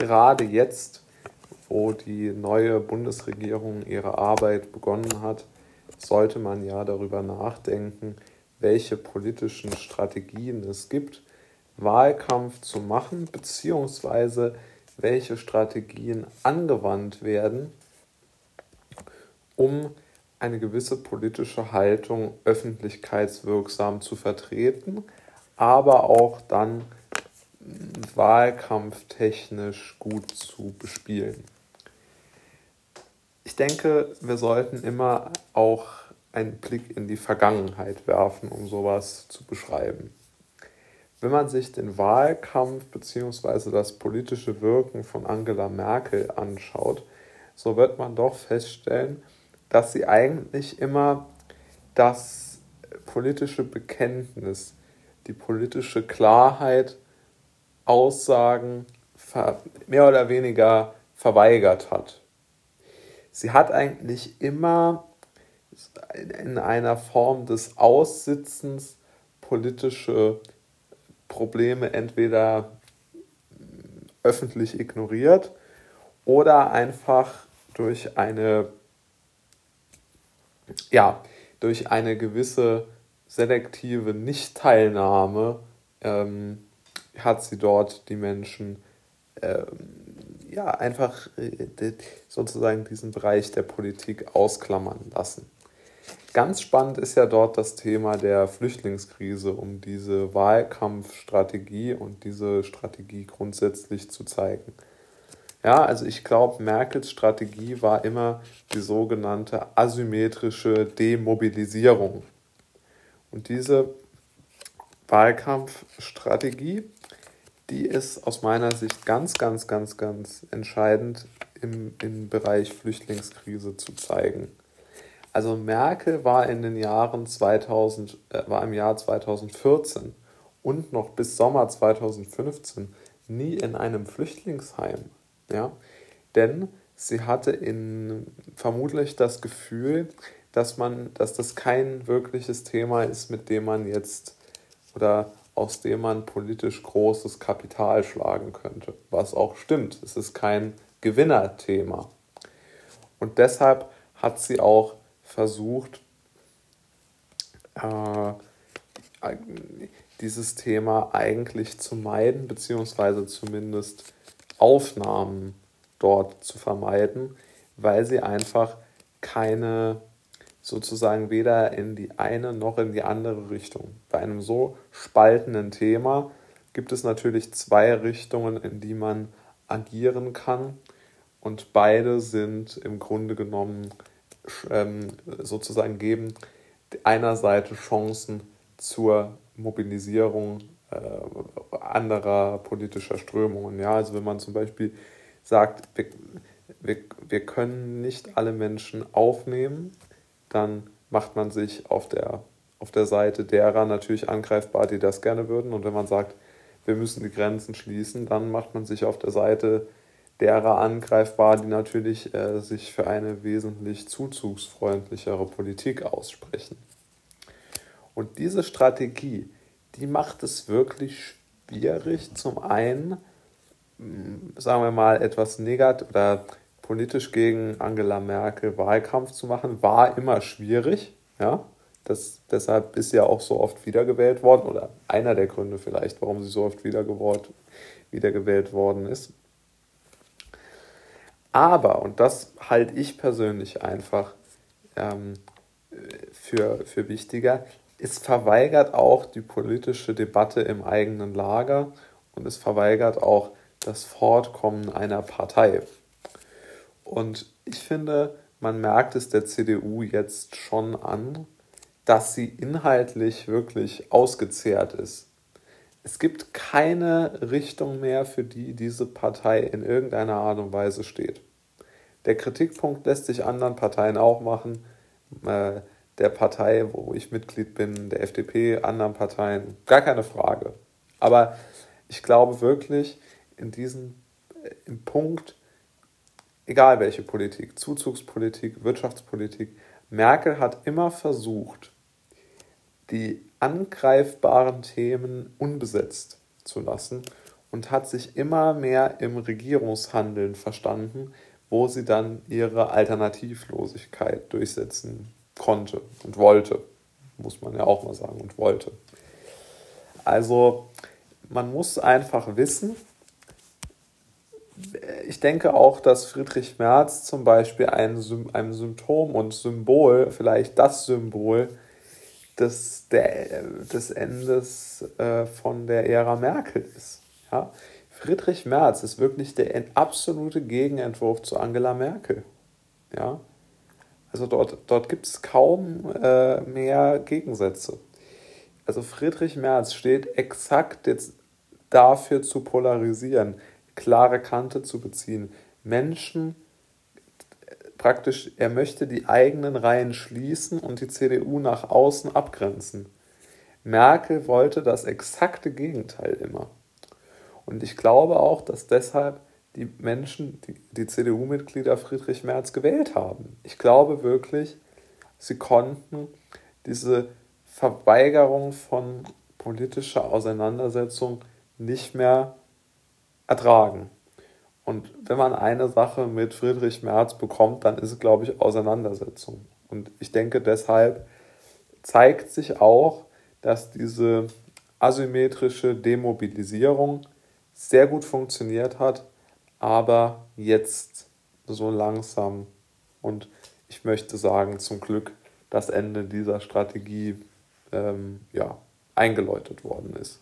gerade jetzt, wo die neue Bundesregierung ihre Arbeit begonnen hat, sollte man ja darüber nachdenken, welche politischen Strategien es gibt, Wahlkampf zu machen, beziehungsweise welche Strategien angewandt werden, um eine gewisse politische Haltung öffentlichkeitswirksam zu vertreten, aber auch dann wahlkampftechnisch gut zu bespielen. Ich denke, wir sollten immer auch einen Blick in die Vergangenheit werfen, um sowas zu beschreiben. Wenn man sich den Wahlkampf bzw. das politische Wirken von Angela Merkel anschaut, so wird man doch feststellen, dass sie eigentlich immer das politische Bekenntnis, die politische Klarheit, Aussagen mehr oder weniger verweigert hat. Sie hat eigentlich immer in einer Form des Aussitzens politische Probleme entweder öffentlich ignoriert oder einfach durch eine ja, durch eine gewisse selektive Nichtteilnahme ähm, hat sie dort die Menschen ähm, ja einfach äh, sozusagen diesen Bereich der Politik ausklammern lassen. Ganz spannend ist ja dort das Thema der Flüchtlingskrise, um diese Wahlkampfstrategie und diese Strategie grundsätzlich zu zeigen. Ja, also ich glaube, Merkels Strategie war immer die sogenannte asymmetrische Demobilisierung. Und diese Wahlkampfstrategie, die ist aus meiner Sicht ganz, ganz, ganz, ganz entscheidend im, im Bereich Flüchtlingskrise zu zeigen. Also Merkel war in den Jahren 2000, äh, war im Jahr 2014 und noch bis Sommer 2015 nie in einem Flüchtlingsheim. Ja? Denn sie hatte in, vermutlich das Gefühl, dass man, dass das kein wirkliches Thema ist, mit dem man jetzt oder aus dem man politisch großes Kapital schlagen könnte. Was auch stimmt. Es ist kein Gewinnerthema. Und deshalb hat sie auch versucht, äh, dieses Thema eigentlich zu meiden, beziehungsweise zumindest Aufnahmen dort zu vermeiden, weil sie einfach keine sozusagen weder in die eine noch in die andere Richtung. Bei einem so spaltenden Thema gibt es natürlich zwei Richtungen, in die man agieren kann und beide sind im Grunde genommen ähm, sozusagen geben einer Seite Chancen zur Mobilisierung äh, anderer politischer Strömungen. Ja, also wenn man zum Beispiel sagt, wir, wir, wir können nicht alle Menschen aufnehmen, dann macht man sich auf der, auf der Seite derer natürlich angreifbar, die das gerne würden. Und wenn man sagt, wir müssen die Grenzen schließen, dann macht man sich auf der Seite derer angreifbar, die natürlich äh, sich für eine wesentlich zuzugsfreundlichere Politik aussprechen. Und diese Strategie, die macht es wirklich schwierig, zum einen, sagen wir mal, etwas negativ oder politisch gegen Angela Merkel Wahlkampf zu machen, war immer schwierig. Ja? Das, deshalb ist sie ja auch so oft wiedergewählt worden oder einer der Gründe vielleicht, warum sie so oft wiedergewählt, wiedergewählt worden ist. Aber, und das halte ich persönlich einfach ähm, für, für wichtiger, es verweigert auch die politische Debatte im eigenen Lager und es verweigert auch das Fortkommen einer Partei. Und ich finde, man merkt es der CDU jetzt schon an, dass sie inhaltlich wirklich ausgezehrt ist. Es gibt keine Richtung mehr, für die diese Partei in irgendeiner Art und Weise steht. Der Kritikpunkt lässt sich anderen Parteien auch machen. Äh, der Partei, wo ich Mitglied bin, der FDP, anderen Parteien, gar keine Frage. Aber ich glaube wirklich, in diesem im Punkt, egal welche Politik, Zuzugspolitik, Wirtschaftspolitik, Merkel hat immer versucht, die angreifbaren Themen unbesetzt zu lassen und hat sich immer mehr im Regierungshandeln verstanden, wo sie dann ihre Alternativlosigkeit durchsetzen konnte und wollte, muss man ja auch mal sagen, und wollte. Also man muss einfach wissen, ich denke auch, dass Friedrich Merz zum Beispiel ein, ein Symptom und Symbol, vielleicht das Symbol des, der, des Endes äh, von der Ära Merkel ist. Ja? Friedrich Merz ist wirklich der absolute Gegenentwurf zu Angela Merkel. Ja? Also dort, dort gibt es kaum äh, mehr Gegensätze. Also Friedrich Merz steht exakt jetzt dafür zu polarisieren, klare Kante zu beziehen, Menschen praktisch, er möchte die eigenen Reihen schließen und die CDU nach außen abgrenzen. Merkel wollte das exakte Gegenteil immer. Und ich glaube auch, dass deshalb die Menschen, die, die CDU-Mitglieder Friedrich Merz gewählt haben. Ich glaube wirklich, sie konnten diese Verweigerung von politischer Auseinandersetzung nicht mehr ertragen. Und wenn man eine Sache mit Friedrich Merz bekommt, dann ist es, glaube ich, Auseinandersetzung. Und ich denke, deshalb zeigt sich auch, dass diese asymmetrische Demobilisierung sehr gut funktioniert hat, aber jetzt so langsam und ich möchte sagen, zum Glück das Ende dieser Strategie ähm, ja, eingeläutet worden ist.